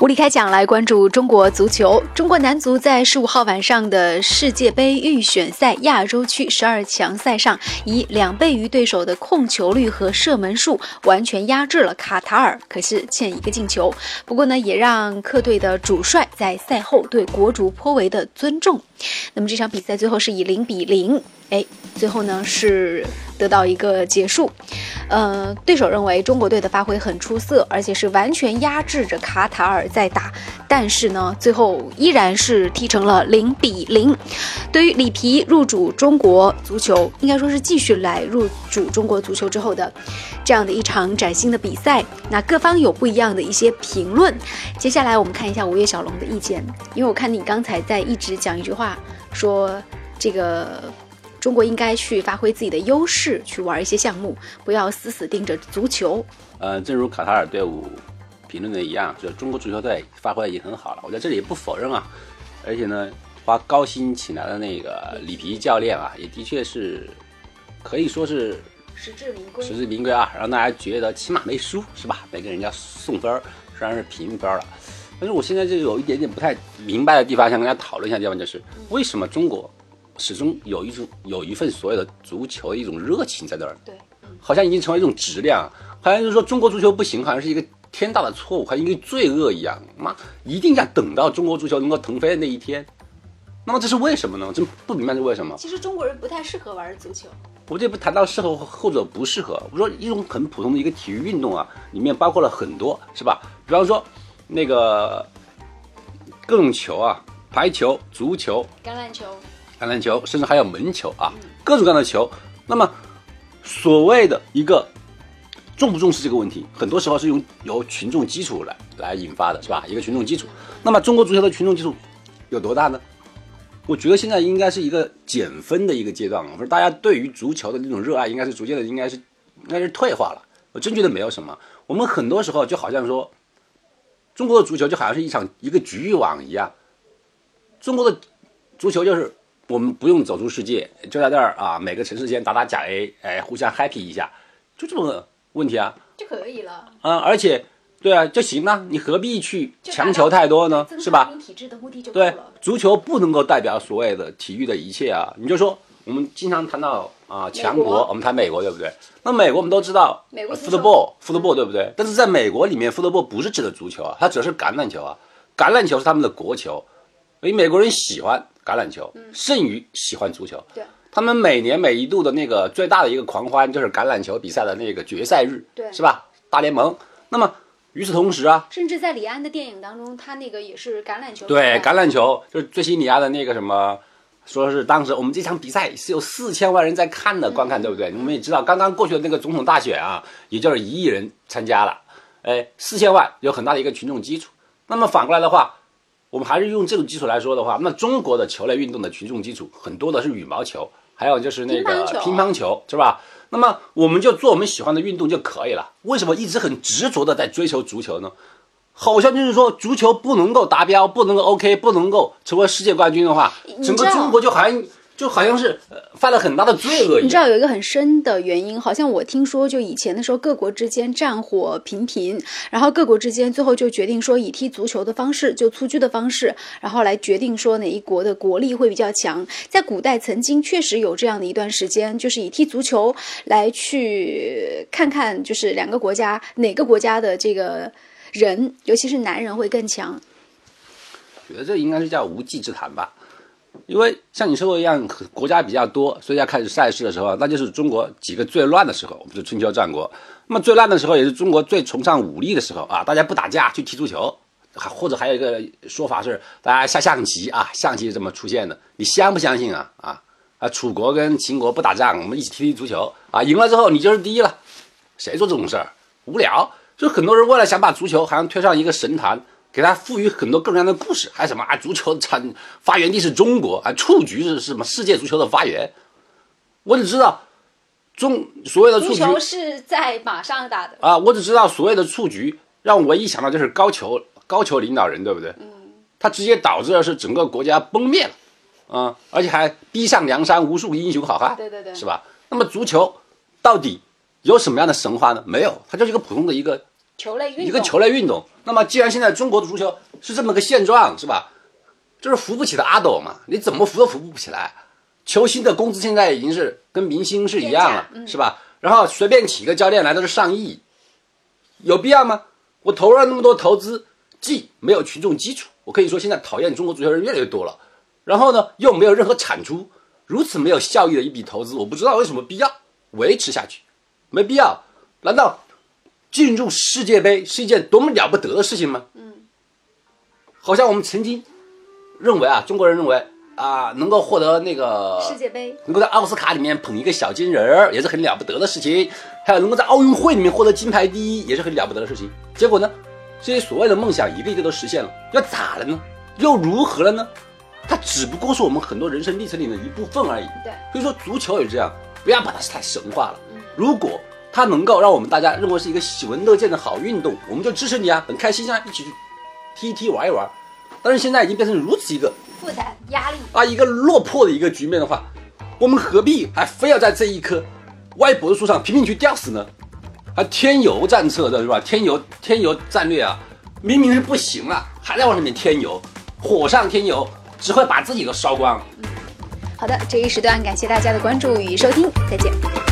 无力开讲来关注中国足球。中国男足在十五号晚上的世界杯预选赛亚洲区十二强赛上，以两倍于对手的控球率和射门数，完全压制了卡塔尔，可是欠一个进球。不过呢，也让客队的主帅在赛后对国足颇为的尊重。那么这场比赛最后是以零比零，哎，最后呢是得到一个结束。呃，对手认为中国队的发挥很出色，而且是完全压制着卡塔尔在打，但是呢，最后依然是踢成了零比零。对于里皮入主中国足球，应该说是继续来入主中国足球之后的这样的一场崭新的比赛，那各方有不一样的一些评论。接下来我们看一下吴越小龙的意见，因为我看你刚才在一直讲一句话，说这个。中国应该去发挥自己的优势，去玩一些项目，不要死死盯着足球。呃，正如卡塔尔队伍评论的一样，就中国足球队发挥已经很好了。我在这里也不否认啊，而且呢，花高薪请来的那个里皮教练啊，也的确是可以说是实至名归。实至名归啊，让大家觉得起码没输是吧？没给人家送分儿，虽然是平分了。但是我现在就有一点点不太明白的地方，想跟大家讨论一下，地方就是为什么中国？始终有一种有一份所谓的足球的一种热情在那儿，对，好像已经成为一种质量，好像就是说中国足球不行，好像是一个天大的错误，好像一个罪恶一样。妈，一定要等到中国足球能够腾飞的那一天。那么这是为什么呢？真不明白是为什么。其实中国人不太适合玩足球。我这不谈到适合或者不适合，我说一种很普通的一个体育运动啊，里面包括了很多，是吧？比方说那个各种球啊，排球、足球、橄榄球。橄榄球，甚至还有门球啊，各种各样的球。那么，所谓的一个重不重视这个问题，很多时候是用由群众基础来来引发的，是吧？一个群众基础。那么，中国足球的群众基础有多大呢？我觉得现在应该是一个减分的一个阶段。我说，大家对于足球的那种热爱，应该是逐渐的，应该是应该是退化了。我真觉得没有什么。我们很多时候就好像说，中国的足球就好像是一场一个局域网一样，中国的足球就是。我们不用走出世界，就在这儿啊，每个城市间打打假 A，哎，互相 happy 一下，就这么个问题啊，就可以了。嗯，而且，对啊，就行了，你何必去强求太多呢？是吧？对，足球不能够代表所谓的体育的一切啊。你就说，我们经常谈到啊强国，我们谈美国，对不对？那美国我们都知道，football，football，对不对？但是在美国里面，football 不是指的足球啊，它指的是橄榄球啊，橄榄球是他们的国球，所以美国人喜欢。橄榄球胜于喜欢足球，对，他们每年每一度的那个最大的一个狂欢就是橄榄球比赛的那个决赛日，对，是吧？大联盟。那么与此同时啊，甚至在李安的电影当中，他那个也是橄榄球。对，橄榄球就是最新李安的那个什么，说是当时我们这场比赛是有四千万人在看的观看，对不对？我们也知道，刚刚过去的那个总统大选啊，也就是一亿人参加了，哎，四千万有很大的一个群众基础。那么反过来的话。我们还是用这种基础来说的话，那中国的球类运动的群众基础很多的是羽毛球，还有就是那个乒乓球，是吧？那么我们就做我们喜欢的运动就可以了。为什么一直很执着的在追求足球呢？好像就是说足球不能够达标，不能够 OK，不能够成为世界冠军的话，整个中国就好像。就好像是犯了很大的罪恶。你知道有一个很深的原因，好像我听说，就以前的时候，各国之间战火频频，然后各国之间最后就决定说，以踢足球的方式，就蹴鞠的方式，然后来决定说哪一国的国力会比较强。在古代曾经确实有这样的一段时间，就是以踢足球来去看看，就是两个国家哪个国家的这个人，尤其是男人会更强。觉得这应该是叫无稽之谈吧。因为像你说的一样，国家比较多，所以要开始赛事的时候，那就是中国几个最乱的时候。我们是春秋战国，那么最乱的时候也是中国最崇尚武力的时候啊！大家不打架去踢足球，还或者还有一个说法是大家下象棋啊，象棋是这么出现的。你相不相信啊？啊啊！楚国跟秦国不打仗，我们一起踢踢足球啊，赢了之后你就是第一了。谁做这种事儿？无聊。就很多人为了想把足球好像推上一个神坛。给它赋予很多各种各样的故事，还有什么啊？足球产发源地是中国啊，蹴鞠是什么？世界足球的发源？我只知道中所谓的蹴鞠是在马上打的啊。我只知道所谓的蹴鞠，让我唯一想到就是高俅，高俅领导人对不对？嗯。他直接导致的是整个国家崩灭了，啊，而且还逼上梁山无数英雄好汉，对对对，是吧？那么足球到底有什么样的神话呢？没有，它就是一个普通的一个球类运动，一个球类运动。那么既然现在中国的足球是这么个现状，是吧？就是扶不起的阿斗嘛，你怎么扶都扶不起来。球星的工资现在已经是跟明星是一样了，嗯、是吧？然后随便请一个教练来都是上亿，有必要吗？我投入了那么多投资，既没有群众基础，我可以说现在讨厌中国足球人越来越多了。然后呢，又没有任何产出，如此没有效益的一笔投资，我不知道为什么必要维持下去，没必要。难道进入世界杯是一件多么了不得的事情吗？嗯，好像我们曾经认为啊，中国人认为啊，能够获得那个世界杯，能够在奥斯卡里面捧一个小金人儿，也是很了不得的事情。还有能够在奥运会里面获得金牌第一，也是很了不得的事情。结果呢，这些所谓的梦想一个一个都实现了，又咋了呢？又如何了呢？它只不过是我们很多人生历程里的一部分而已。对，所以说足球也这样，不要把它太神话了。如果它能够让我们大家认为是一个喜闻乐见的好运动，我们就支持你啊，很开心啊，一起去踢一踢玩一玩。但是现在已经变成如此一个负担压力啊，一个落魄的一个局面的话，我们何必还非要在这一棵歪脖子树上拼命去吊死呢？还添油战策的是吧？添油添油战略啊，明明是不行了，还在往里面添油，火上添油，只会把自己都烧光。好的，这一时段感谢大家的关注与收听，再见。